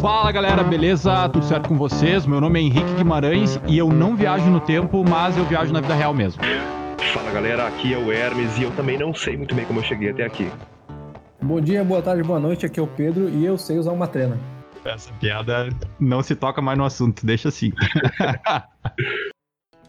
Fala galera, beleza? Tudo certo com vocês? Meu nome é Henrique Guimarães e eu não viajo no tempo, mas eu viajo na vida real mesmo. Fala galera, aqui é o Hermes e eu também não sei muito bem como eu cheguei até aqui. Bom dia, boa tarde, boa noite, aqui é o Pedro e eu sei usar uma trena. Essa piada não se toca mais no assunto, deixa assim.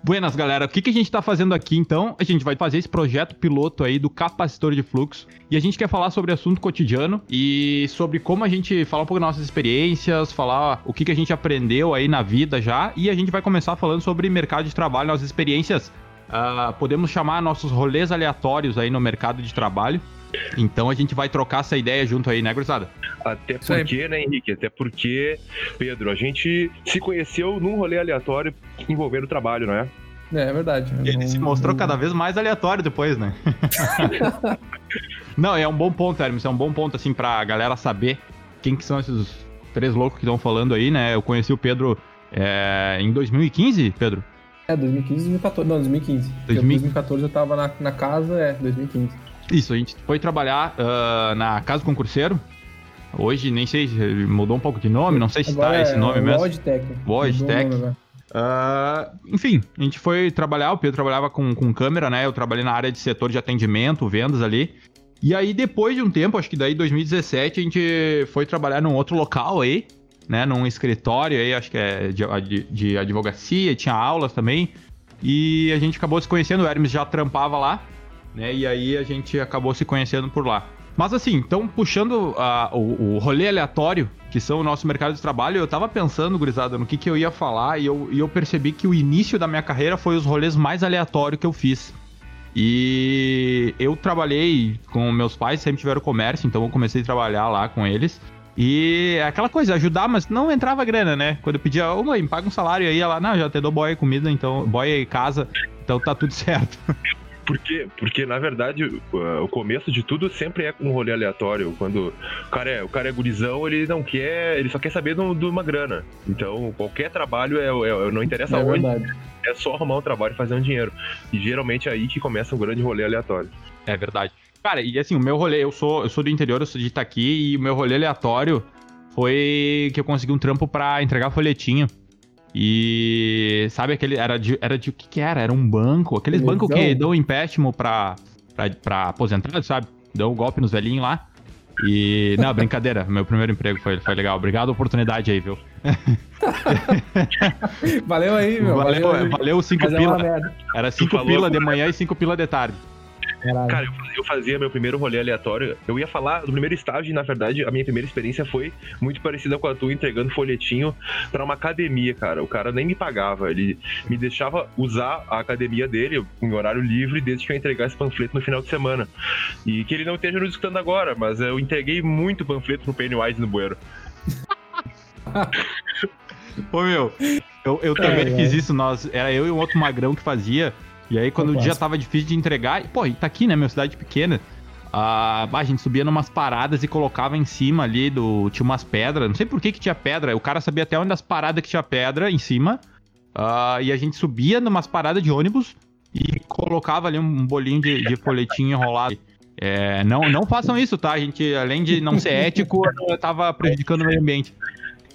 Buenas, galera. O que, que a gente está fazendo aqui, então? A gente vai fazer esse projeto piloto aí do capacitor de fluxo. E a gente quer falar sobre assunto cotidiano e sobre como a gente falar um pouco das nossas experiências, falar o que, que a gente aprendeu aí na vida já. E a gente vai começar falando sobre mercado de trabalho, nossas experiências. Uh, podemos chamar nossos rolês aleatórios aí no mercado de trabalho. Então a gente vai trocar essa ideia junto aí, né, gurizada? Até porque, né, Henrique? Até porque, Pedro, a gente se conheceu num rolê aleatório envolvendo o trabalho, não é? É, é verdade. Ele não, se mostrou não... cada vez mais aleatório depois, né? não, é um bom ponto, Hermes. É um bom ponto, assim, pra galera saber quem que são esses três loucos que estão falando aí, né? Eu conheci o Pedro é, em 2015, Pedro? É, 2015, 2014. Não, 2015. 2014 eu tava na, na casa, é, 2015. Isso, a gente foi trabalhar uh, na Casa Concurseiro. Hoje, nem sei, mudou um pouco de nome, não sei se Agora tá é esse nome mesmo. Logitech. Logitech. Uh, enfim, a gente foi trabalhar, o Pedro trabalhava com, com câmera, né? Eu trabalhei na área de setor de atendimento, vendas ali. E aí, depois de um tempo, acho que daí 2017, a gente foi trabalhar num outro local aí, né? Num escritório aí, acho que é de, de, de advocacia, tinha aulas também. E a gente acabou se conhecendo, o Hermes já trampava lá né? E aí a gente acabou se conhecendo por lá. Mas assim, então puxando uh, o, o rolê aleatório, que são o nosso mercado de trabalho, eu tava pensando, gurizada, no que, que eu ia falar e eu, e eu percebi que o início da minha carreira foi os rolês mais aleatórios que eu fiz. E eu trabalhei com meus pais, sempre tiveram comércio, então eu comecei a trabalhar lá com eles. E é aquela coisa, ajudar, mas não entrava grana, né? Quando eu pedia, ô mãe, paga um salário aí, ela, não, já te dou boy comida, então, boy e casa, então tá tudo certo. Porque, porque na verdade, o começo de tudo sempre é um rolê aleatório. Quando o cara é, o cara é gurizão, ele não quer, ele só quer saber de uma grana. Então, qualquer trabalho é, é não interessa é onde, verdade. é só arrumar um trabalho e fazer um dinheiro. E geralmente é aí que começa um grande rolê aleatório. É verdade. Cara, e assim, o meu rolê, eu sou, eu sou do interior, eu sou de Itaqui, e o meu rolê aleatório foi que eu consegui um trampo para entregar folhetinho. E sabe aquele. Era de, era de o que, que era? Era um banco. Aqueles bancos que dão empréstimo pra, pra, pra aposentados, sabe? Dão um golpe nos velhinhos lá. E. Não, brincadeira. Meu primeiro emprego foi, foi legal. Obrigado a oportunidade aí, viu? valeu aí, meu. Valeu, valeu, valeu cinco Mas é pila. É era cinco pila de manhã e cinco pila de tarde. Caralho. Cara, eu, fazia meu primeiro rolê aleatório. Eu ia falar do primeiro estágio, e na verdade, a minha primeira experiência foi muito parecida com a tua, entregando folhetinho para uma academia, cara. O cara nem me pagava, ele me deixava usar a academia dele em horário livre desde que eu entregasse panfleto no final de semana. E que ele não esteja nos escutando agora, mas eu entreguei muito panfleto pro Pennywise no bueiro. Ô meu, eu, eu também é, fiz é. isso, nós, era eu e um outro magrão que fazia. E aí, quando o dia tava difícil de entregar, pô, e tá aqui, né, minha cidade pequena. Ah, a gente subia numas paradas e colocava em cima ali do. Tinha umas pedras. Não sei por que, que tinha pedra. O cara sabia até onde as paradas que tinha pedra em cima. Ah, e a gente subia numas paradas de ônibus e colocava ali um bolinho de, de folhetinho enrolado. É, não, não façam isso, tá? A gente, além de não ser ético, tava prejudicando o meio ambiente.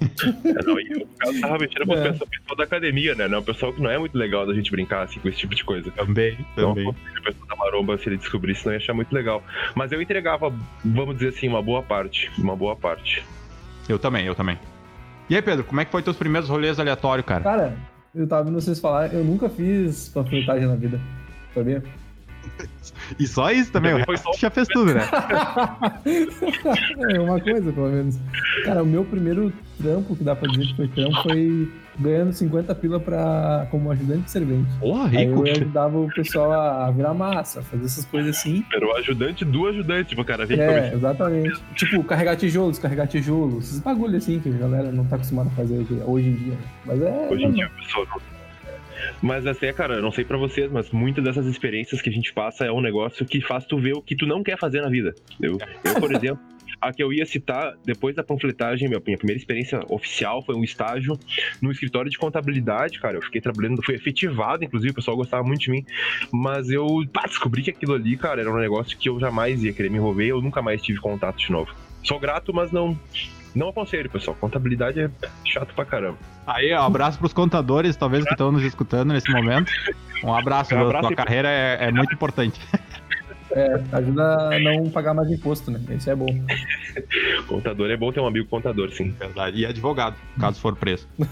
É, não, e o cara tava mexendo com é. o pessoal da academia, né? Não, o pessoal que não é muito legal da gente brincar assim com esse tipo de coisa. Também, então, também. O pessoal da maromba, se ele descobrisse, não ia achar muito legal. Mas eu entregava, vamos dizer assim, uma boa parte. Uma boa parte. Eu também, eu também. E aí, Pedro, como é que foi teus primeiros rolês aleatórios, cara? Cara, eu tava vendo vocês falar, eu nunca fiz panfletagem na vida, sabia? E só isso também, também o resto só... já fez tudo, né? é uma coisa, pelo menos. Cara, o meu primeiro trampo, que dá pra dizer que foi trampo, foi ganhando 50 pila pra, como ajudante de servente. Porra, rico. Aí eu ajudava o pessoal a virar massa, fazer essas coisas assim. Era o ajudante do ajudante, tipo, cara. Vem é, exatamente. Tipo, carregar tijolo, descarregar tijolo, esses bagulho assim que a galera não tá acostumada a fazer hoje, em dia. Mas é... Hoje em dia, o pessoal não mas até, cara, eu não sei para vocês, mas muitas dessas experiências que a gente passa é um negócio que faz tu ver o que tu não quer fazer na vida. Eu, eu por exemplo, a que eu ia citar, depois da panfletagem, minha, minha primeira experiência oficial foi um estágio no escritório de contabilidade, cara. Eu fiquei trabalhando, fui efetivado, inclusive, o pessoal gostava muito de mim. Mas eu pá, descobri que aquilo ali, cara, era um negócio que eu jamais ia querer me envolver, eu nunca mais tive contato de novo. Sou grato, mas não, Não aconselho, pessoal. Contabilidade é chato pra caramba. Aí, ó, abraço pros contadores, talvez, que estão nos escutando nesse momento. Um abraço, Um meu, abraço tua e- carreira é, é muito importante. É, ajuda a não pagar mais imposto, né? Isso é bom. Contador é bom ter um amigo contador, sim. Verdade. E advogado, caso for preso.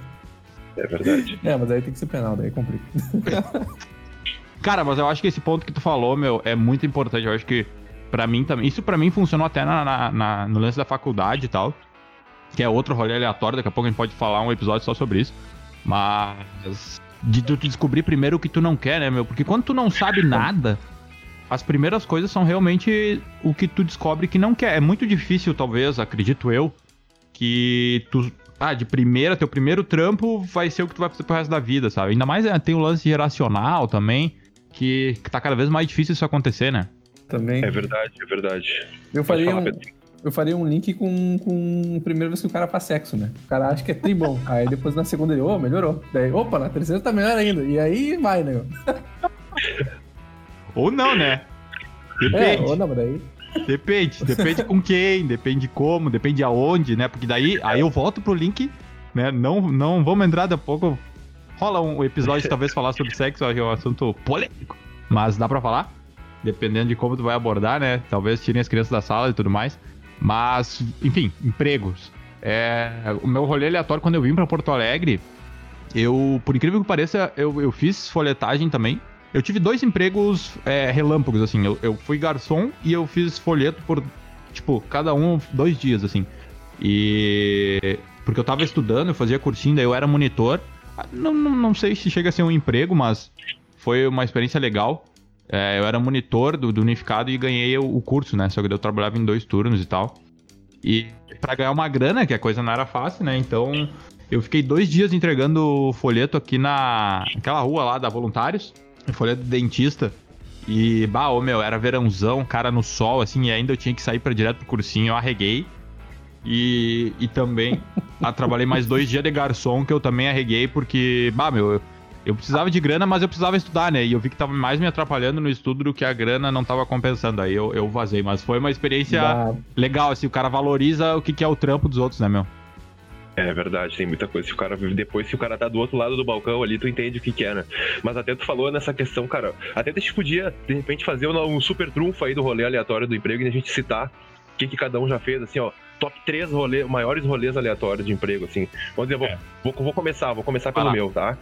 É verdade. É, mas aí tem que ser penal, daí complica. Cara, mas eu acho que esse ponto que tu falou, meu, é muito importante. Eu acho que pra mim também. Isso pra mim funcionou até na, na- na- no lance da faculdade e tal. Que é outro rolê aleatório, daqui a pouco a gente pode falar um episódio só sobre isso. Mas. De tu descobrir primeiro o que tu não quer, né, meu? Porque quando tu não sabe nada, as primeiras coisas são realmente o que tu descobre que não quer. É muito difícil, talvez, acredito eu, que tu. Ah, de primeira, teu primeiro trampo vai ser o que tu vai fazer pro resto da vida, sabe? Ainda mais é, tem o lance geracional também, que, que tá cada vez mais difícil isso acontecer, né? Também. É verdade, é verdade. Eu faria falar, um, Pedro. Eu faria um link com, com a primeira vez que o cara faz sexo, né? O cara acha que é tribom. aí depois na segunda ele, ô, melhorou. Daí, opa, na terceira tá melhor ainda. E aí vai, né? Ou não, né? É, Depende, ou não, mas daí. depende. Depende com quem, depende como, depende aonde, né? Porque daí aí eu volto pro link, né? Não, não vamos entrar daqui a pouco. Rola um episódio talvez falar sobre sexo, é um assunto polêmico. Mas dá pra falar, dependendo de como tu vai abordar, né? Talvez tirem as crianças da sala e tudo mais. Mas, enfim, empregos. É, o meu rolê aleatório, quando eu vim pra Porto Alegre, eu, por incrível que pareça, eu, eu fiz folhetagem também. Eu tive dois empregos é, relâmpagos, assim. Eu, eu fui garçom e eu fiz folheto por, tipo, cada um dois dias, assim. E. Porque eu tava estudando, eu fazia cursinho, daí eu era monitor. Não, não, não sei se chega a ser um emprego, mas foi uma experiência legal. É, eu era monitor do, do Unificado e ganhei o, o curso, né? Só que eu trabalhava em dois turnos e tal. E pra ganhar uma grana, que a coisa não era fácil, né? Então eu fiquei dois dias entregando folheto aqui na aquela rua lá da Voluntários, folheto do dentista. E, bah, ô meu, era verãozão, cara no sol, assim, e ainda eu tinha que sair pra direto pro cursinho, eu arreguei. E, e também ah, trabalhei mais dois dias de garçom, que eu também arreguei, porque, bah, meu, eu, precisava de grana, mas eu precisava estudar, né? E eu vi que tava mais me atrapalhando no estudo do que a grana não tava compensando. Aí eu, eu vazei, mas foi uma experiência legal, assim, o cara valoriza o que, que é o trampo dos outros, né, meu? É verdade, tem muita coisa. Se o cara depois, se o cara tá do outro lado do balcão ali, tu entende o que, que é, né? Mas até tu falou nessa questão, cara. Até a gente podia, de repente, fazer um, super trunfo aí do rolê aleatório do emprego e a gente citar o que, que cada um já fez, assim, ó. Top 3 rolê, maiores rolês aleatórios de emprego, assim. Vamos dizer, vou, É. vou, vou começar, vou começar pelo meu, tá?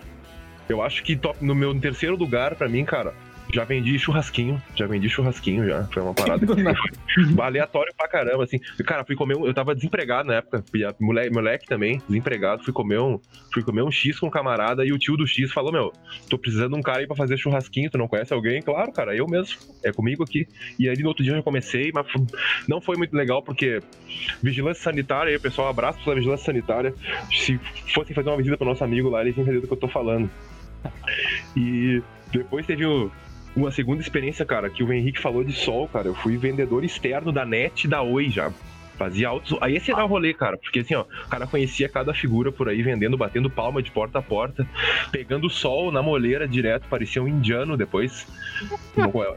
Eu acho que top, no meu terceiro lugar, pra mim, cara, já vendi churrasquinho. Já vendi churrasquinho já. Foi uma parada aleatório pra caramba, assim. Cara, fui comer um, Eu tava desempregado na época. Moleque, moleque também, desempregado. Fui comer um. Fui comer um X com um camarada e o tio do X falou: Meu, tô precisando de um cara aí pra fazer churrasquinho. Tu não conhece alguém? Claro, cara, eu mesmo. É comigo aqui. E aí no outro dia eu já comecei, mas não foi muito legal porque vigilância sanitária, aí, pessoal, abraço pela vigilância sanitária. Se fossem fazer uma visita pro nosso amigo lá, eles iam entender do que eu tô falando. E depois teve o- uma segunda experiência, cara, que o Henrique falou de sol, cara. Eu fui vendedor externo da NET da Oi já. Fazia altos. Aí esse era o rolê, cara. Porque assim, ó, o cara conhecia cada figura por aí, vendendo, batendo palma de porta a porta, pegando sol na moleira direto, parecia um indiano depois.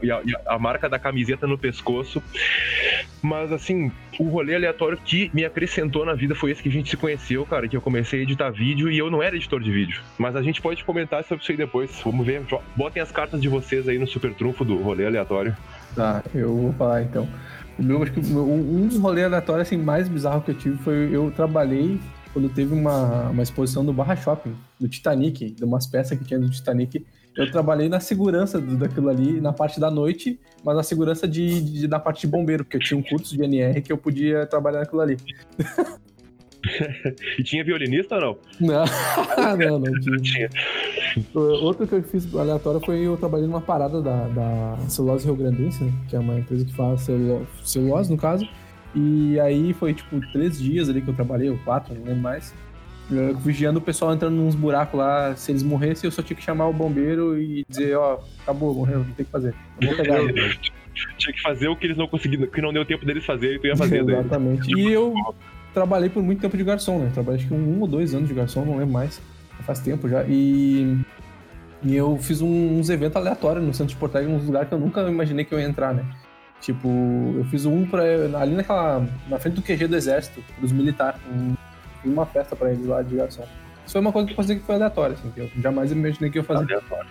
e, e a- a marca da camiseta no pescoço. Mas assim, o rolê aleatório que me acrescentou na vida foi esse que a gente se conheceu, cara, que eu comecei a editar vídeo e eu não era editor de vídeo. Mas a gente pode comentar sobre isso aí depois. Vamos ver. Botem as cartas de vocês aí no super trunfo do rolê aleatório. Tá, eu vou falar então. Acho que um um dos rolês aleatórios assim, mais bizarro que eu tive foi eu trabalhei quando teve uma, uma exposição do Barra Shopping, do Titanic, de umas peças que tinha do Titanic. Eu trabalhei na segurança daquilo ali, na parte da noite, mas na segurança de, de- na parte de bombeiro, porque eu tinha um curso de NR que eu podia trabalhar naquilo ali. E tinha violinista ou não? Não, não, não tinha. Tinha. Outro que eu fiz aleatório foi eu trabalhei numa parada da, da Celulose Rio Grandense, né? Que é uma empresa que faz celulo- celulose, no caso. E aí foi tipo três dias ali que eu trabalhei, ou quatro, não lembro mais. Eu vigiando o pessoal entrando nos buracos lá. Se eles morressem, eu só tinha que chamar o bombeiro e dizer, ó, acabou, morreu, não tem o que fazer. Pegar ele. Tinha que fazer o que eles não conseguiram, que não deu tempo deles fazer e tu ia fazer daí. Exatamente. E eu trabalhei por muito tempo de garçom, né? Trabalhei acho que um, ou dois anos de garçom, não lembro mais. Faz tempo já. E, e eu fiz um- uns eventos aleatórios no centro de Porto Alegre, uns lugares que eu nunca imaginei que eu ia entrar, né? Tipo, eu fiz um pra, ali naquela. na frente do QG do exército, pros militares. Um, fiz uma festa pra eles lá de garçom. Isso foi uma coisa que eu fazia que foi aleatória, assim, que eu jamais imaginei que eu ia fazer. Aleatório.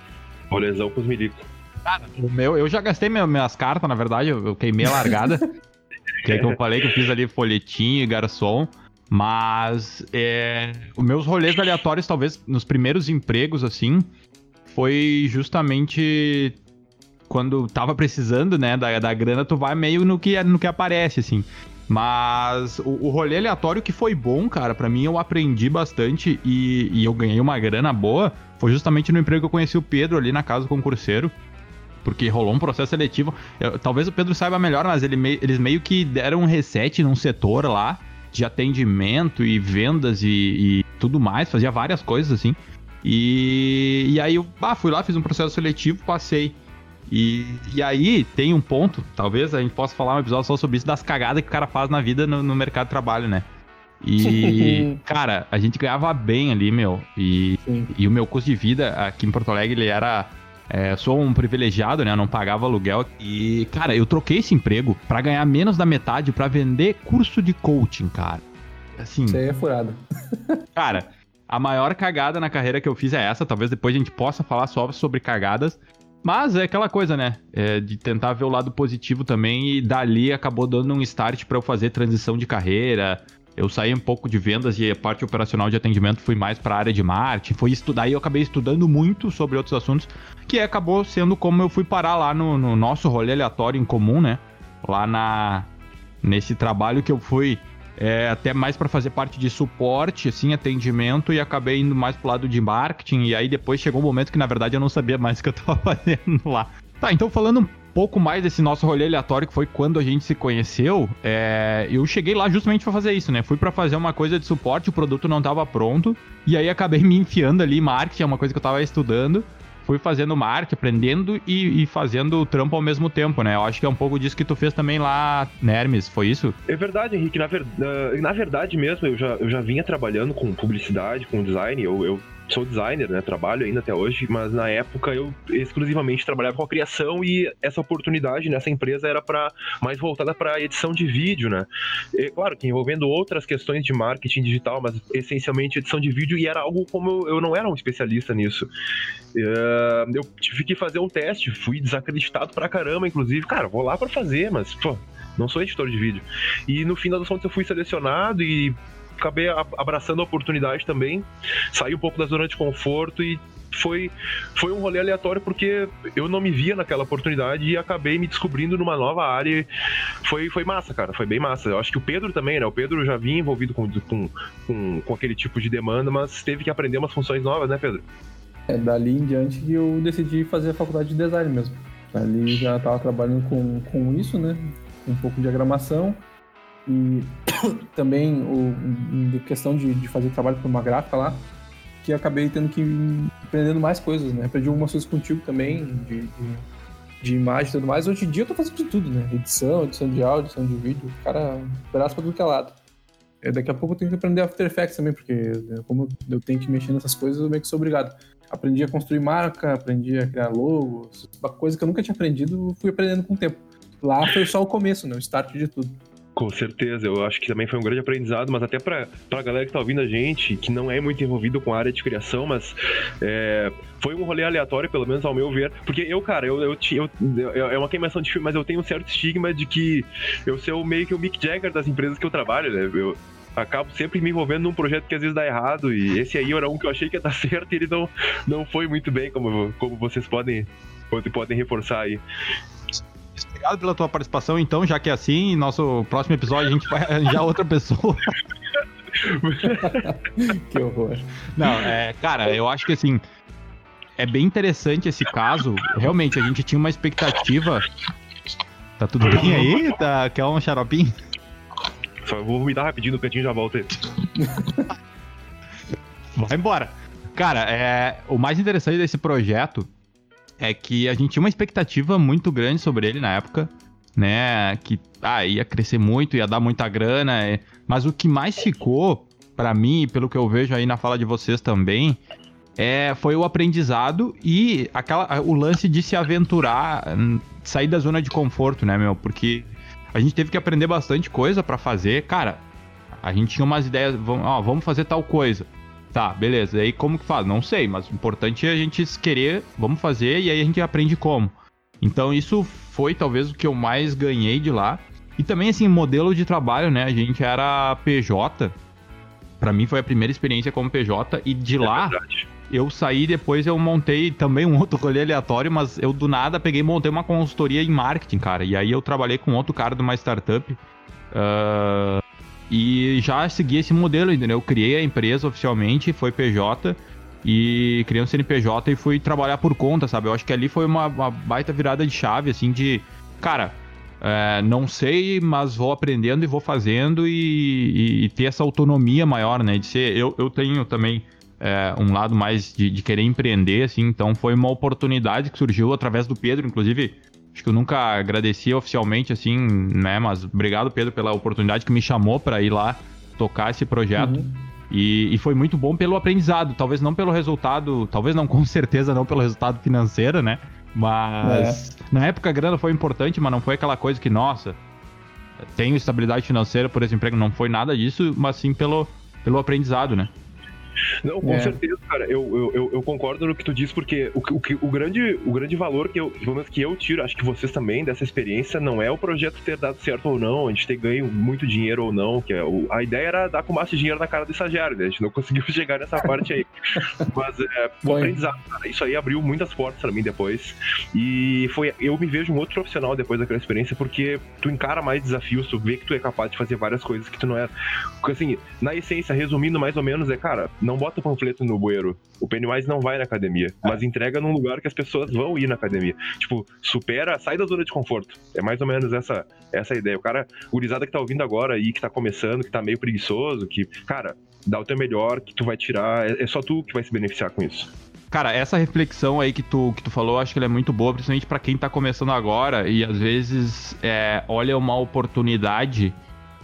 Rolezão com os milicos. Cara, o meu, eu já gastei minha- minhas cartas, na verdade, eu, eu queimei a largada. que é que eu falei que eu fiz ali folhetinho e garçom. Mas é, os meus rolês aleatórios, talvez nos primeiros empregos, assim, foi justamente quando tava precisando, né, da, da grana, tu vai meio no que, no que aparece, assim. Mas o, o rolê aleatório que foi bom, cara, pra mim eu aprendi bastante e, e eu ganhei uma grana boa, foi justamente no emprego que eu conheci o Pedro ali na casa do concurseiro. Porque rolou um processo seletivo. Eu- talvez o Pedro saiba melhor, mas ele eles meio que deram um reset num setor lá de atendimento e vendas e, e tudo mais, fazia várias coisas assim. E, e aí eu ah, fui lá, fiz um processo seletivo, passei. E, e aí tem um ponto, talvez a gente possa falar um episódio só sobre isso, das cagadas que o cara faz na vida no, no mercado de trabalho, né? E, cara, a gente ganhava bem ali, meu. E, Sim. e o meu custo de vida aqui em Porto Alegre, ele era. É, sou um privilegiado, né? Eu não pagava aluguel. E, cara, eu troquei esse emprego pra ganhar menos da metade pra vender curso de coaching, cara. Assim, Isso aí é furado. cara, a maior cagada na carreira que eu fiz é essa. Talvez depois a gente possa falar só sobre cagadas. Mas é aquela coisa, né? É, de tentar ver o lado positivo também. E dali acabou dando um start pra eu fazer transição de carreira. Eu saí um pouco de vendas e a parte operacional de atendimento fui mais pra área de marketing. Foi estudar aí eu acabei estudando muito sobre outros assuntos, que acabou sendo como eu fui parar lá no, no nosso rolê aleatório em comum, né? Lá na nesse trabalho que eu fui é, até mais pra fazer parte de suporte, assim, atendimento, e acabei indo mais pro lado de marketing, e aí depois chegou um momento que, na verdade, eu não sabia mais o que eu tava fazendo lá. Tá, então falando um pouco mais desse nosso rolê aleatório, que foi quando a gente se conheceu, é, eu cheguei lá justamente pra fazer isso, né? Fui pra fazer uma coisa de suporte, o produto não tava pronto, e aí acabei me enfiando ali marketing, é uma coisa que eu tava estudando, fui fazendo marketing, aprendendo e, e fazendo o trampo ao mesmo tempo, né? Eu acho que é um pouco disso que tu fez também lá, né, Hermes? Foi isso? É verdade, Henrique. Na, ver- na- verdade mesmo, eu já, eu já vinha trabalhando com publicidade, com design. Eu, eu sou designer, né? Trabalho ainda até hoje, mas na época eu exclusivamente trabalhava com a criação e essa oportunidade nessa empresa era para mais voltada para edição de vídeo, né? É, claro que envolvendo outras questões de marketing digital, mas essencialmente edição de vídeo e era algo como eu, eu não era um especialista nisso. Eu tive que fazer um teste, fui desacreditado pra caramba, inclusive. Cara, vou lá pra fazer, mas, pô, não sou editor de vídeo. E no fim das contas eu fui selecionado e acabei abraçando a oportunidade também. Saí um pouco da zona de conforto e foi, foi um rolê aleatório porque eu não me via naquela oportunidade e acabei me descobrindo numa nova área. Foi, foi massa, cara, foi bem massa. Eu acho que o Pedro também, né? O Pedro já vinha envolvido com, com, com, com aquele tipo de demanda, mas teve que aprender umas funções novas, né, Pedro? É dali em diante que eu decidi fazer a faculdade de design mesmo. Ali já tava trabalhando com, com isso, né? Um pouco de diagramação. E também o, questão de, de fazer trabalho para uma gráfica lá, que acabei tendo que aprendendo mais coisas, né? Aprendi algumas coisas contigo também, de, de, de imagem e tudo mais. Hoje em dia eu tô fazendo de tudo, né? Edição, edição de áudio, edição de vídeo. Cara, braço pra tudo que é lado. É, daqui a pouco eu tenho que aprender After Effects também, porque né, como eu tenho que mexer nessas coisas, eu meio que sou obrigado. Aprendi a construir marca, aprendi a criar logo, uma coisa que eu nunca tinha aprendido, fui aprendendo com o tempo. Lá foi só o começo, né? O start de tudo. Com certeza, eu acho que também foi um grande aprendizado, mas até pra, pra galera que tá ouvindo a gente, que não é muito envolvido com a área de criação, mas é, foi um rolê aleatório, pelo menos ao meu ver. Porque eu, cara, eu, eu, eu- eu- é uma queimação de filme, mas eu tenho um certo estigma de que eu sou meio que o Mick Jagger das empresas que eu trabalho, né? Eu acabo sempre me envolvendo num projeto que às vezes dá errado, e esse aí era um que eu achei que ia dar certo e ele não, não foi muito bem, como, como vocês podem, podem reforçar aí. Obrigado pela tua participação, então, já que é assim, nosso próximo episódio a gente vai arranjar outra pessoa. que horror. Não, é, cara, eu acho que assim, é bem interessante esse caso. Realmente, a gente tinha uma expectativa. Tá tudo bem aí? Tá, quer um xaropinho? Só vou me dar rapidinho no cantinho e já volto aí. Vai embora. Cara, é, o mais interessante desse projeto é que a gente tinha uma expectativa muito grande sobre ele na época, né? Que ah, ia crescer muito, ia dar muita grana. é, Mas o que mais ficou, pra mim, e pelo que eu vejo aí na fala de vocês também, é, foi o aprendizado e aquela, o lance de se aventurar hum, sair da zona de conforto, né, meu? Porque a gente teve que aprender bastante coisa para fazer. Cara, a gente tinha umas ideias, vamos, ó, vamos fazer tal coisa. Tá, beleza. E aí como que faz? Não sei, mas o importante é a gente querer, vamos fazer e aí a gente aprende como. Então isso foi talvez o que eu mais ganhei de lá. E também assim, modelo de trabalho, né? A gente era PJ. Para mim foi a primeira experiência como PJ e de é lá verdade. eu saí depois eu montei também um outro rolê aleatório, mas eu do nada peguei e montei uma consultoria em marketing, cara. E aí eu trabalhei com outro cara de uma startup. Uh, e já segui esse modelo, entendeu? Eu criei a empresa oficialmente, foi PJ e criei um CNPJ e fui trabalhar por conta, sabe? Eu acho que ali foi uma, uma baita virada de chave, assim, de cara, é, não sei, mas vou aprendendo e vou fazendo e, e, e, ter essa autonomia maior, né? De ser, eu, eu tenho também é, um lado mais de, de, querer empreender, assim, então foi uma oportunidade que surgiu através do Pedro, inclusive Acho que eu nunca agradeci oficialmente, assim, né? Mas obrigado, Pedro, pela oportunidade que me chamou para ir lá tocar esse projeto. Uhum. E, e, foi muito bom pelo aprendizado, talvez não pelo resultado, talvez não, com certeza não pelo resultado financeiro, né? Mas é. na época a grana foi importante, mas não foi aquela coisa que, nossa, tenho estabilidade financeira por esse emprego, não foi nada disso, mas sim pelo, pelo aprendizado, né? Não, com é. certeza, cara. Eu, eu, eu, concordo no que tu diz, porque o, o, o, grande, o grande valor que eu, pelo menos que eu tiro, acho que vocês também, dessa experiência, não é o projeto ter dado certo ou não, a gente ter ganho muito dinheiro ou não, que é, o, a ideia era dar com mais dinheiro na cara do estagiário, né? A gente não conseguiu chegar nessa parte aí. Mas é, o aprendizado, cara, isso aí abriu muitas portas para mim depois. E foi, eu me vejo um outro profissional depois daquela experiência, porque tu encara mais desafios, tu vê que tu é capaz de fazer várias coisas que tu não é. Porque, assim, na essência, resumindo mais ou menos, é, cara, não bota panfleto no bueiro. O Pennywise não vai na academia, mas entrega num lugar que as pessoas vão ir na academia. Tipo, supera, sai da zona de conforto. É mais ou menos essa essa ideia. O cara, gurizada que tá ouvindo agora aí, que tá começando, que tá meio preguiçoso, que, cara, dá o teu melhor, que tu vai tirar, é, é só tu que vai se beneficiar com isso. Cara, essa reflexão aí que tu, que tu falou, acho que ela é muito boa, principalmente para quem tá começando agora e às vezes é, olha uma oportunidade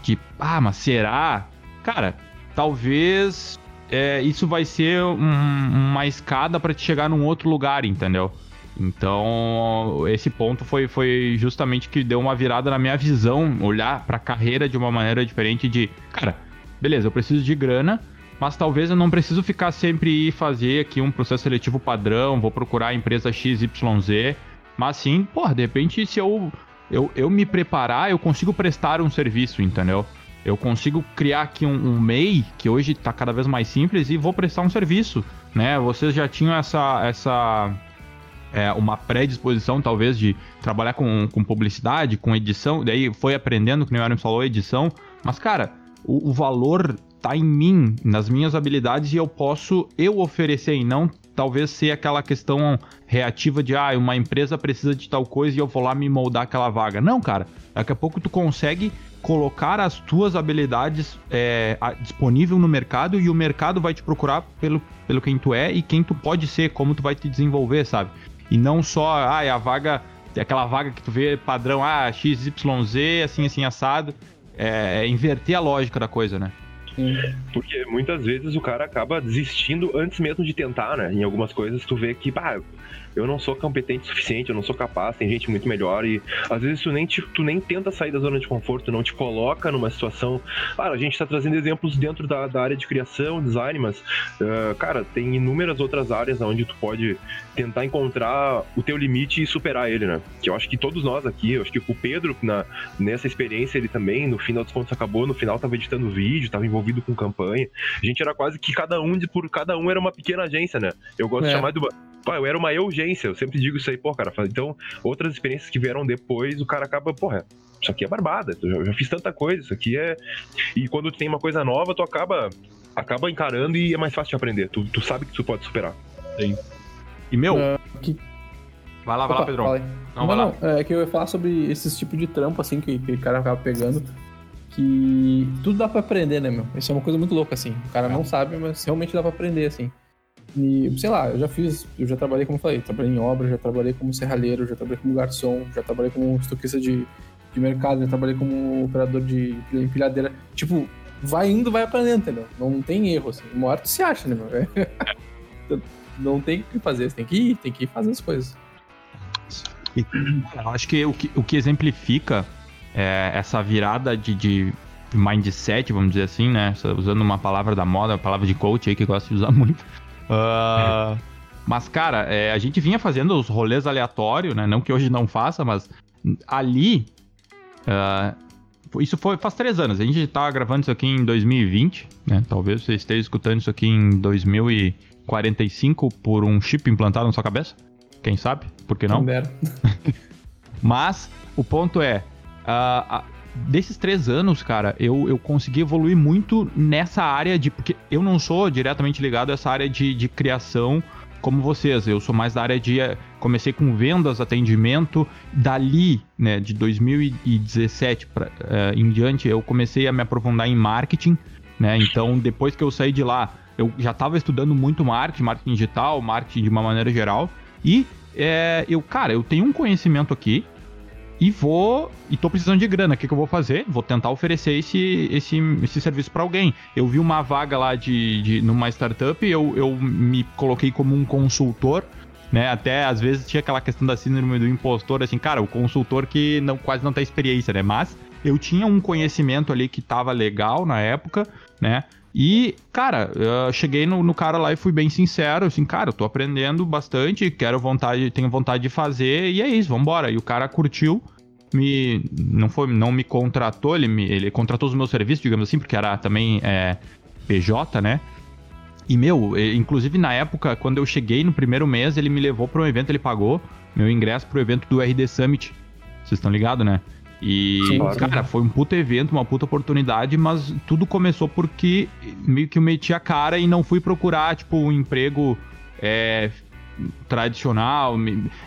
que, ah, mas será? Cara, talvez é, isso vai ser um, uma escada para te chegar num outro lugar, entendeu? Então, esse ponto foi, foi justamente que deu uma virada na minha visão, olhar para a carreira de uma maneira diferente de, cara, beleza, eu preciso de grana, mas talvez eu não preciso ficar sempre ir fazer aqui um processo seletivo padrão, vou procurar a empresa XYZ, mas sim, porra, de repente se eu, eu, eu me preparar, eu consigo prestar um serviço, entendeu? Eu consigo criar aqui um, um MEI, que hoje está cada vez mais simples, e vou prestar um serviço, né? Vocês já tinham essa, essa é, uma predisposição, talvez, de trabalhar com, com publicidade, com edição, daí foi aprendendo, que o Aaron falou, edição, mas, cara, o, o valor tá em mim, nas minhas habilidades, e eu posso eu oferecer, e não talvez ser aquela questão reativa de, ah, uma empresa precisa de tal coisa e eu vou lá me moldar aquela vaga. Não, cara, daqui a pouco tu consegue colocar as tuas habilidades é, disponível no mercado e o mercado vai te procurar pelo, pelo quem tu é e quem tu pode ser, como tu vai te desenvolver, sabe? E não só, ah, é a vaga, é aquela vaga que tu vê padrão, ah, XYZ, assim, assim, assado. É, é inverter a lógica da coisa, né? Porque muitas vezes o cara acaba desistindo antes mesmo de tentar, né? Em algumas coisas tu vê que, bah, eu não sou competente o suficiente, eu não sou capaz, tem gente muito melhor e às vezes tu nem, te, tu nem tenta sair da zona de conforto, não te coloca numa situação. Claro, a gente tá trazendo exemplos dentro da, da área de criação, design, mas, uh, cara, tem inúmeras outras áreas onde tu pode tentar encontrar o teu limite e superar ele, né? Que eu acho que todos nós aqui, eu acho que o Pedro, na, nessa experiência, ele também, no final dos contos, acabou, no final tava editando vídeo, tava envolvido com campanha. A gente era quase que cada um, de, por cada um era uma pequena agência, né? Eu gosto é. de chamar de Pô, eu era uma urgência, eu sempre digo isso aí, pô, cara. Então, outras experiências que vieram depois, o cara acaba, porra, isso aqui é barbada, eu já fiz tanta coisa, isso aqui é. E quando tu tem uma coisa nova, tu acaba, acaba encarando e é mais fácil de aprender. Tu, tu sabe que tu pode superar. Sim. E meu. Uh, que... Vai lá, vai lá, Pedro. Não, não, vai não, lá. É que eu ia falar sobre esses tipos de trampo, assim, que, que o cara acaba pegando. Que tudo dá pra aprender, né, meu? Isso é uma coisa muito louca, assim. O cara é. não sabe, mas realmente dá pra aprender, assim. E, sei lá, eu já fiz, eu já trabalhei, como eu falei, trabalhei em obra, já trabalhei como serralheiro, já trabalhei como garçom, já trabalhei como estoquista de, de mercado, já trabalhei como operador de empilhadeira. Tipo, vai indo, vai aprendendo, entendeu? Não tem erro, assim. Uma hora tu se acha, né, meu? não tem o que fazer, você tem que ir, tem que ir fazer as coisas. Eu acho que o que, o que exemplifica é, essa virada de, de mindset, vamos dizer assim, né? Usando uma palavra da moda, uma palavra de coach aí que eu gosto de usar muito. Uh, mas, cara, é, a gente vinha fazendo os rolês aleatórios, né? Não que hoje não faça, mas ali. Uh, isso foi faz três anos. A gente tá gravando isso aqui em 2020, né? Talvez você esteja escutando isso aqui em 2045 por um chip implantado na sua cabeça. Quem sabe? Por que não? mas o ponto é. Uh, desses três anos, cara, eu, eu consegui evoluir muito nessa área de. Porque eu não sou diretamente ligado a essa área de, de criação como vocês. Eu sou mais da área de. Eh, comecei com vendas, atendimento. Dali, né, de 2017 pra, uh, em diante, eu comecei a me aprofundar em marketing. Né? Então, depois que eu saí de lá, eu já estava estudando muito marketing, marketing digital, marketing de uma maneira geral. E é, eu, cara, eu tenho um conhecimento aqui e vou. E tô precisando de grana. O que, que eu vou fazer? Vou tentar oferecer esse, esse, esse serviço para alguém. Eu vi uma vaga lá de, de numa startup, eu, eu me coloquei como um consultor. Né? Até às vezes tinha aquela questão da síndrome do impostor, assim, cara, o consultor que não, quase não tem experiência, né? Mas eu tinha um conhecimento ali que tava legal na época, né? E, cara, eu cheguei no, no, cara lá e fui bem sincero, assim, cara, eu tô aprendendo bastante, quero vontade, tenho vontade de fazer, e é isso, vambora. E o cara curtiu, me não foi, não me contratou, ele, me, ele contratou os meus serviços, digamos assim, porque era também é, PJ, né? E, meu, inclusive na época, quando eu cheguei no primeiro mês, ele me levou para um evento, ele pagou meu ingresso pro evento do RD Summit. Vocês estão ligados, né? E, Sim, cara, foi um puta evento, uma puta oportunidade, mas tudo começou porque meio que eu meti a cara e não fui procurar, tipo, um emprego é, tradicional.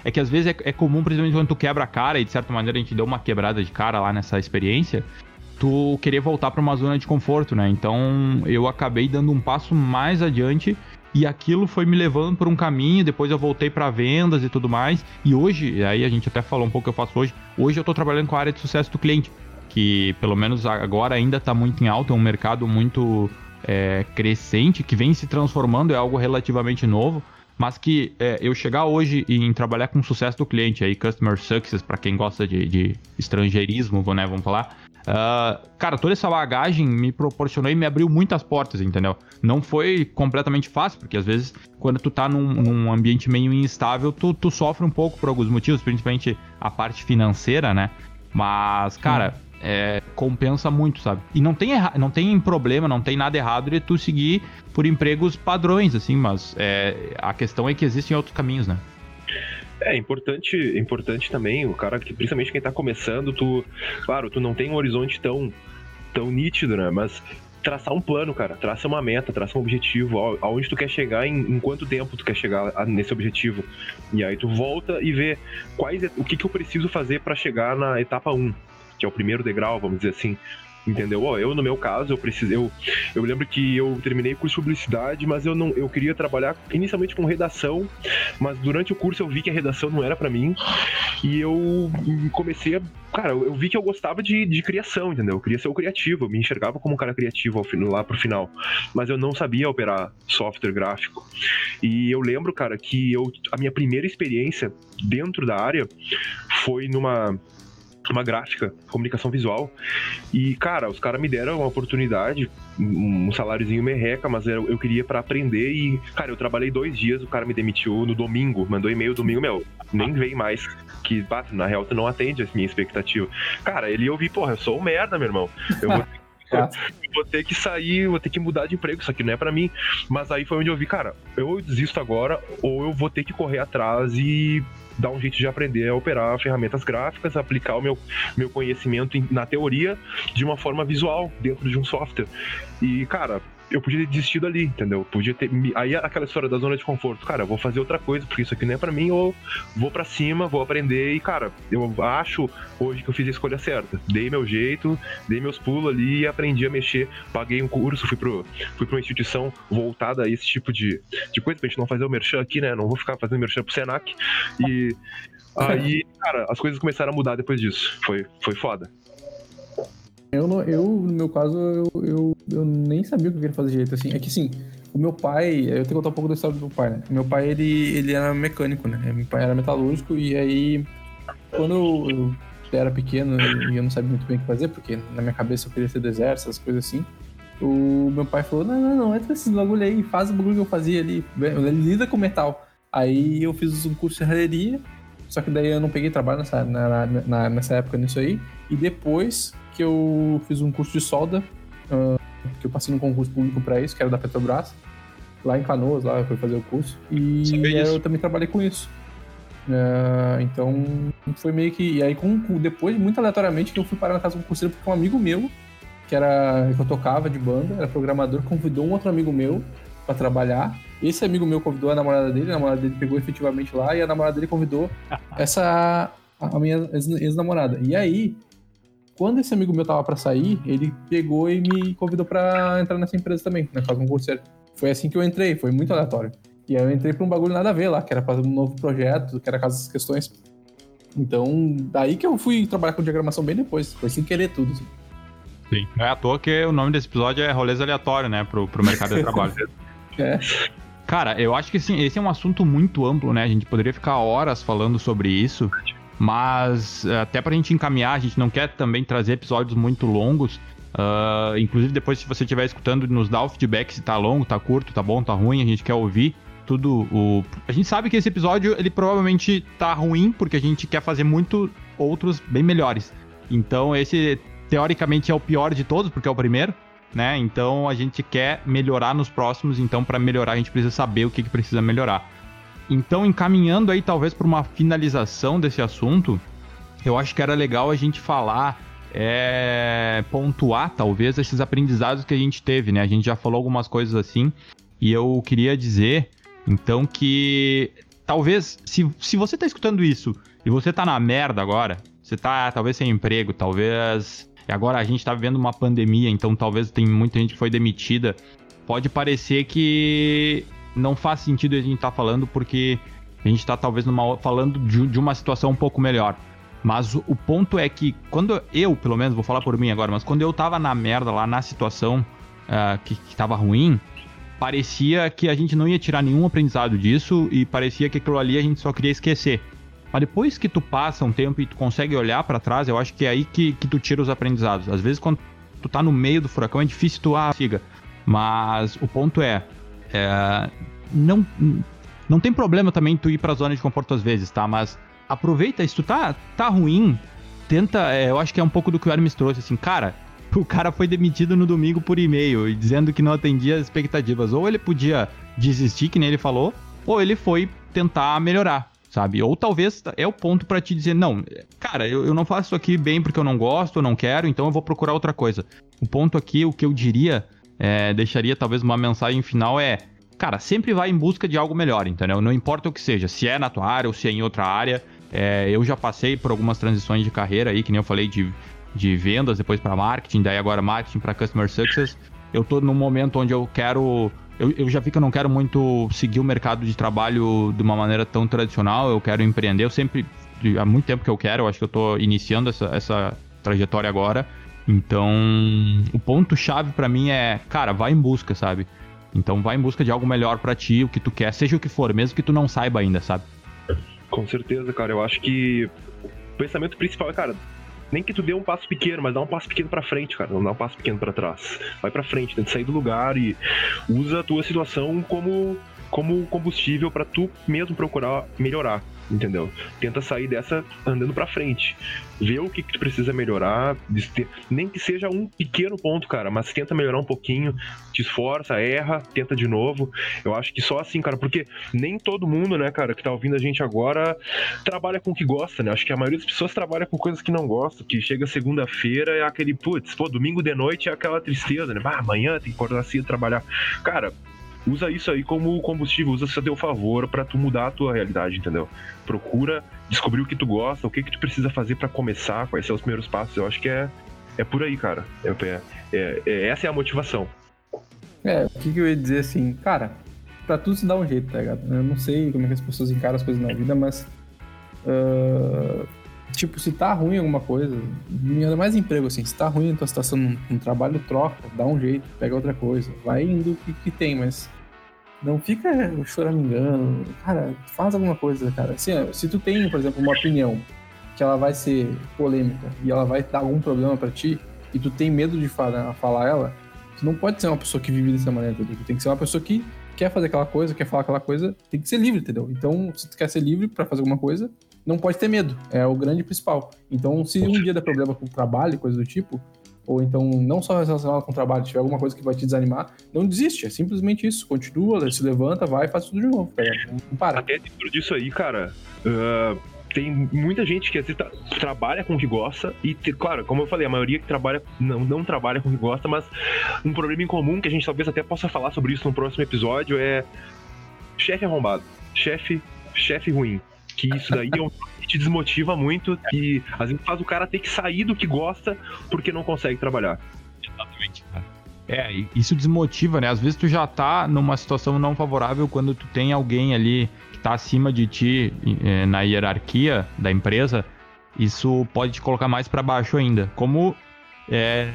É que às vezes é, é, comum, principalmente quando tu quebra a cara, e de certa maneira a gente deu uma quebrada de cara lá nessa experiência, tu querer voltar para uma zona de conforto, né? Então eu acabei dando um passo mais adiante e aquilo foi me levando por um caminho, depois eu voltei para vendas e tudo mais. E hoje, aí a gente até falou um pouco que eu faço hoje. Hoje eu estou trabalhando com a área de sucesso do cliente, que pelo menos agora ainda está muito em alta, é um mercado muito é, crescente, que vem se transformando, é algo relativamente novo. Mas que é, eu chegar hoje em trabalhar com sucesso do cliente, aí, Customer Success, para quem gosta de, de estrangeirismo, né, vamos falar, Uh, cara, toda essa bagagem me proporcionou e me abriu muitas portas, entendeu? Não foi completamente fácil, porque às vezes, quando tu tá num, num ambiente meio instável, tu, tu, sofre um pouco por alguns motivos, principalmente a parte financeira, né? Mas, cara, é, compensa muito, sabe? E não tem, não tem problema, não tem nada errado de tu seguir por empregos padrões, assim, mas é, a questão é que existem outros caminhos, né? É importante, importante também, o cara que, principalmente quem tá começando, tu, claro, tu não tem um horizonte tão, tão nítido, né? Mas traçar um plano, cara, traça uma meta, traça um objetivo, aonde tu quer chegar, em, em quanto tempo tu quer chegar nesse objetivo. E aí tu volta e vê quais, o que, que eu preciso fazer para chegar na etapa 1, que é o primeiro degrau, vamos dizer assim. Entendeu? Ó, eu, no meu caso, eu precisei. Eu, eu lembro que eu terminei curso de publicidade, mas eu não eu queria trabalhar inicialmente com redação, mas durante o curso eu vi que a redação não era para mim. E eu comecei a. Cara, eu vi que eu gostava de, de criação, entendeu? Eu queria ser o criativo, eu me enxergava como um cara criativo ao, lá pro final. Mas eu não sabia operar software gráfico. E eu lembro, cara, que eu, a minha primeira experiência dentro da área foi numa uma gráfica, comunicação visual. E, cara, os caras me deram uma oportunidade, um saláriozinho merreca, mas eu, eu queria para aprender e, cara, eu trabalhei dois dias, o cara me demitiu no domingo, mandou e-mail domingo, meu, nem veio mais. Que, bate, na real, tu não atende a minha expectativa. Cara, ele ouvi, porra, eu sou um merda, meu irmão. Eu vou vou ter que sair, vou ter que mudar de emprego, isso aqui não é para mim. Mas aí foi onde eu vi, cara, eu desisto agora ou eu vou ter que correr atrás e dar um jeito de aprender a operar ferramentas gráficas, aplicar o meu, meu conhecimento na teoria de uma forma visual dentro de um software. E, cara, eu podia ter desistido ali, entendeu? Podia ter. Aí aquela história da zona de conforto. Cara, eu vou fazer outra coisa, porque isso aqui não é para mim, ou vou para cima, vou aprender. E, cara, eu acho hoje que eu fiz a escolha certa. Dei meu jeito, dei meus pulos ali aprendi a mexer. Paguei um curso, fui, pro, fui pra uma instituição voltada a esse tipo de, de coisa, pra gente não fazer o merchan aqui, né? Não vou ficar fazendo merchan pro Senac. E aí, cara, as coisas começaram a mudar depois disso. Foi, foi foda. Eu, eu, no meu caso, eu, eu, eu nem sabia o que eu queria fazer direito, assim. É que, sim, o meu pai... Eu tenho que contar um pouco da história do meu pai, né? Meu pai, ele, ele era mecânico, né? Meu pai era metalúrgico e aí quando eu, eu era pequeno e eu não sabia muito bem o que fazer, porque na minha cabeça eu queria ser do exército, essas coisas assim, o meu pai falou: não, não, não, entra nesse bagulho aí, faz o bagulho que eu fazia ali, lida com metal. Aí eu fiz um curso de serralheria, só que daí eu não peguei trabalho nessa, na, na, nessa época nisso aí. E depois que eu fiz um curso de solda, uh, que eu passei num concurso público para isso, que era da Petrobras, lá em Canoas, lá eu fui fazer o curso. E eu também trabalhei com isso. Uh, então foi meio que. E aí, com, depois, muito aleatoriamente, que eu fui parar na casa do concurseiro porque um amigo meu que era que eu tocava de banda, era programador, convidou um outro amigo meu para trabalhar. Esse amigo meu convidou a namorada dele, a namorada dele pegou efetivamente lá e a namorada dele convidou essa a minha ex-namorada. E aí, quando esse amigo meu tava para sair, ele pegou e me convidou para entrar nessa empresa também, na casa concurseiro. Foi assim que eu entrei, foi muito aleatório. E aí eu entrei pra um bagulho nada a ver lá, que era fazer um novo projeto, que era Casa das Questões. Então, daí que eu fui trabalhar com diagramação bem depois, foi sem querer tudo. Assim. Sim. Não é à toa que o nome desse episódio é rolês aleatório, né? Pro, pro mercado de trabalho. é. Cara, eu acho que assim, esse é um assunto muito amplo, né? A gente poderia ficar horas falando sobre isso, mas eh, até pra gente encaminhar, a gente não quer também trazer episódios muito longos. Uh, inclusive, depois, se você estiver escutando, nos dá o feedback se tá longo, tá curto, tá bom, tá ruim, a gente quer ouvir tudo o. A gente sabe que esse episódio ele provavelmente tá ruim, porque a gente quer fazer muito outros bem melhores. Então, esse teoricamente é o pior de todos, porque é o primeiro, né? Então a gente quer melhorar nos próximos, então para melhorar a gente precisa saber o que, que precisa melhorar. Então, encaminhando aí talvez para uma finalização desse assunto, eu acho que era legal a gente falar, é, pontuar talvez esses aprendizados que a gente teve, né? A gente já falou algumas coisas assim, e eu queria dizer, então, que talvez, se, se você tá escutando isso e você tá na merda agora, você tá talvez sem emprego, talvez e agora a gente está vivendo uma pandemia, então talvez tem muita gente que foi demitida. Pode parecer que não faz sentido a gente estar tá falando porque a gente está talvez numa, falando de, de, uma situação um pouco melhor. Mas o, ponto é que quando eu, pelo menos, vou falar por mim agora, mas quando eu tava na merda lá, na situação uh, que, que tava ruim, parecia que a gente não ia tirar nenhum aprendizado disso e parecia que aquilo ali a gente só queria esquecer. Mas depois que tu passa um tempo e tu consegue olhar para trás, eu acho que é aí que, que tu tira os aprendizados. Às vezes, quando tu tá no meio do furacão, é difícil tu, ah, siga. Mas o ponto é, é não, não tem problema também tu ir pra zona de conforto às vezes, tá? Mas aproveita, se tu tá, tá ruim, tenta, é, eu acho que é um pouco do que o Hermes trouxe, assim, cara, o cara foi demitido no domingo por e-mail, dizendo que não atendia as expectativas. Ou ele podia desistir, que nem ele falou, ou ele foi tentar melhorar sabe? Ou talvez é o ponto para te dizer, não, cara, eu, eu não faço isso aqui bem porque eu não gosto, eu não quero, então eu vou procurar outra coisa. O ponto aqui, o que eu diria, é, deixaria talvez uma mensagem final é, cara, sempre vai em busca de algo melhor, entendeu? Não importa o que seja, se é na tua área ou se é em outra área. É, eu já passei por algumas transições de carreira aí, que nem eu falei de, de vendas, depois para marketing, daí agora marketing para customer success. Eu tô num momento onde eu quero eu, eu, já vi que eu não quero muito seguir o mercado de trabalho de uma maneira tão tradicional, eu quero empreender, eu sempre, há muito tempo que eu quero, eu acho que eu estou iniciando essa, essa trajetória agora, então o ponto-chave para mim é, cara, vai em busca, sabe? Então vai em busca de algo melhor para ti, o que tu quer, seja o que for, mesmo que tu não saiba ainda, sabe? Com certeza, cara, eu acho que o pensamento principal é, cara, nem que tu dê um passo pequeno, mas dá um passo pequeno para frente, cara. Não dá um passo pequeno para trás. Vai para frente, tenta sair do lugar e usa a tua situação como como combustível para tu mesmo procurar melhorar entendeu? Tenta sair dessa andando para frente. Vê o que, que precisa melhorar, nem que seja um pequeno ponto, cara, mas tenta melhorar um pouquinho, te esforça, erra, tenta de novo. Eu acho que só assim, cara, porque nem todo mundo, né, cara, que tá ouvindo a gente agora trabalha com o que gosta, né? Acho que a maioria das pessoas trabalha com coisas que não gostam, que chega segunda-feira é aquele, putz, pô, domingo de noite é aquela tristeza, né? Ah, amanhã tem que acordar cedo trabalhar. Cara, usa isso aí como combustível, usa isso a teu favor para tu mudar a tua realidade, entendeu? Procura descobrir o que tu gosta, o que que tu precisa fazer para começar, quais são os primeiros passos. Eu acho que é, é por aí, cara. É, é, é, é essa é a motivação. É, o que, que eu ia dizer assim, cara, pra tudo se dá um jeito, tá ligado? Eu não sei como é que as pessoas encaram as coisas na vida, mas. Uh, tipo, se tá ruim alguma coisa, ainda mais emprego, assim, se tá ruim a tua situação no, trabalho, troca, dá um jeito, pega outra coisa, vai indo o que, que tem, mas não fica choramingando, cara, faz alguma coisa, cara. Assim, se tu tem, por exemplo, uma opinião que ela vai ser polêmica e ela vai dar algum problema para ti e tu tem medo de falar, falar ela, tu não pode ser uma pessoa que vive dessa maneira, entendeu? Tu tem que ser uma pessoa que quer fazer aquela coisa, quer falar aquela coisa, tem que ser livre, entendeu? Então, se tu quer ser livre para fazer alguma coisa, não pode ter medo. É o grande principal. Então, se um dia der problema com o trabalho, coisa do tipo, ou então não só relacionado com o trabalho, tiver alguma coisa que vai te desanimar, não desiste, é simplesmente isso. Continua, se levanta, vai e faz tudo de novo. Tá não para. Até dentro disso aí, cara, uh, tem muita gente que às vezes, trabalha com o que gosta e, claro, como eu falei, a maioria que trabalha não, não trabalha com o que gosta, mas um problema em comum que a gente talvez até possa falar sobre isso no próximo episódio é chefe arrombado, chefe, chefe ruim. Que isso daí é um que te desmotiva muito e às vezes faz o cara ter que sair do que gosta porque não consegue trabalhar. Exatamente, cara. É, isso desmotiva, né? Às vezes tu já tá numa situação não favorável quando tu tem alguém ali está acima de ti é, na hierarquia da empresa, isso pode te colocar mais para baixo ainda. Como é,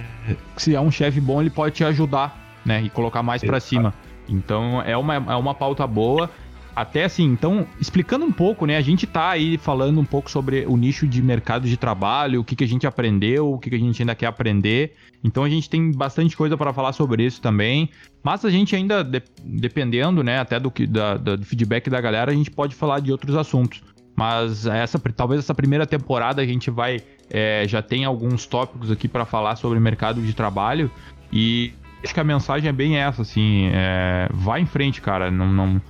se é um chefe bom, ele pode te ajudar, né? E colocar mais para cima. Então é uma, é uma pauta boa até assim, então, explicando um pouco, né? A gente tá aí falando um pouco sobre o nicho de mercado de trabalho, o que, que a gente aprendeu, o que, que a gente ainda quer aprender. Então a gente tem bastante coisa para falar sobre isso também. Mas a gente ainda, de, dependendo, né, até do, que, da, da, do feedback da galera, a gente pode falar de outros assuntos. Mas essa, talvez essa primeira temporada a gente vai. É, já tem alguns tópicos aqui para falar sobre mercado de trabalho. E acho que a mensagem é bem essa, assim. É, vai em frente, cara. Não. não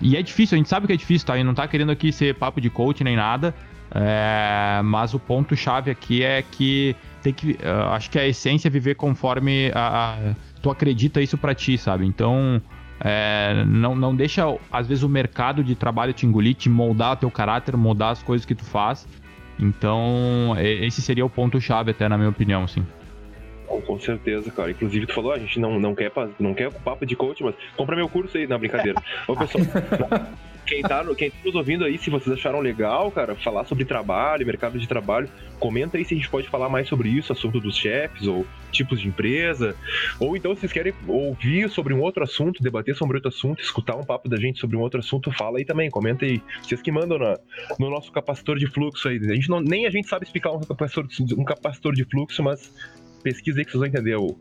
e é difícil, a gente sabe que é difícil, tá? A gente não tá querendo aqui ser papo de coach nem nada. É, mas o ponto-chave aqui é que tem que. Uh, acho que a essência é viver conforme a, a, tu acredita isso para ti, sabe? Então. É, não, não deixa, às vezes, o mercado de trabalho te engolir, te moldar o teu caráter, moldar as coisas que tu faz. Então, esse seria o ponto-chave, até na minha opinião, assim. Com certeza, cara. Inclusive, tu falou, a gente não, não, quer, não quer papo de coach, mas compra meu curso aí, na brincadeira. Ô, pessoal, quem tá, quem tá nos ouvindo aí, se vocês acharam legal, cara, falar sobre trabalho, mercado de trabalho, comenta aí se a gente pode falar mais sobre isso, assunto dos chefes ou tipos de empresa. Ou então, se vocês querem ouvir sobre um outro assunto, debater sobre outro assunto, escutar um papo da gente sobre um outro assunto, fala aí também, comenta aí. Vocês que mandam na, no nosso capacitor de fluxo aí. A gente não, nem a gente sabe explicar um capacitor, um capacitor de fluxo, mas pesquisa aí que vocês vão entender o,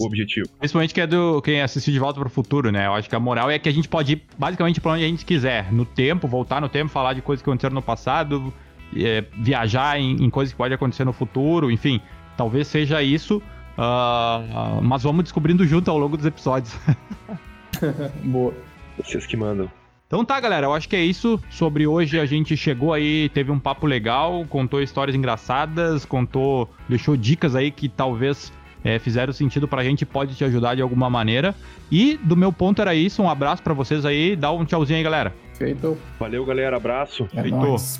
o objetivo. Principalmente que é do quem assistiu de volta para o futuro, né? Eu acho que a moral é que a gente pode ir basicamente para onde a gente quiser. No tempo, voltar no tempo, falar de coisas que aconteceram no passado, é, viajar em, em, coisas que podem acontecer no futuro, enfim. Talvez seja isso. Uh, mas vamos descobrindo junto ao longo dos episódios. Boa. Vocês que mandam. Então tá, galera, eu acho que é isso. Sobre hoje a gente chegou aí, teve um papo legal, contou histórias engraçadas, contou, deixou dicas aí que talvez é, fizeram sentido pra gente, pode te ajudar de alguma maneira. E do meu ponto era isso, um abraço para vocês aí, dá um tchauzinho aí, galera. Feito. Valeu, galera, abraço. É Feito. Nóis.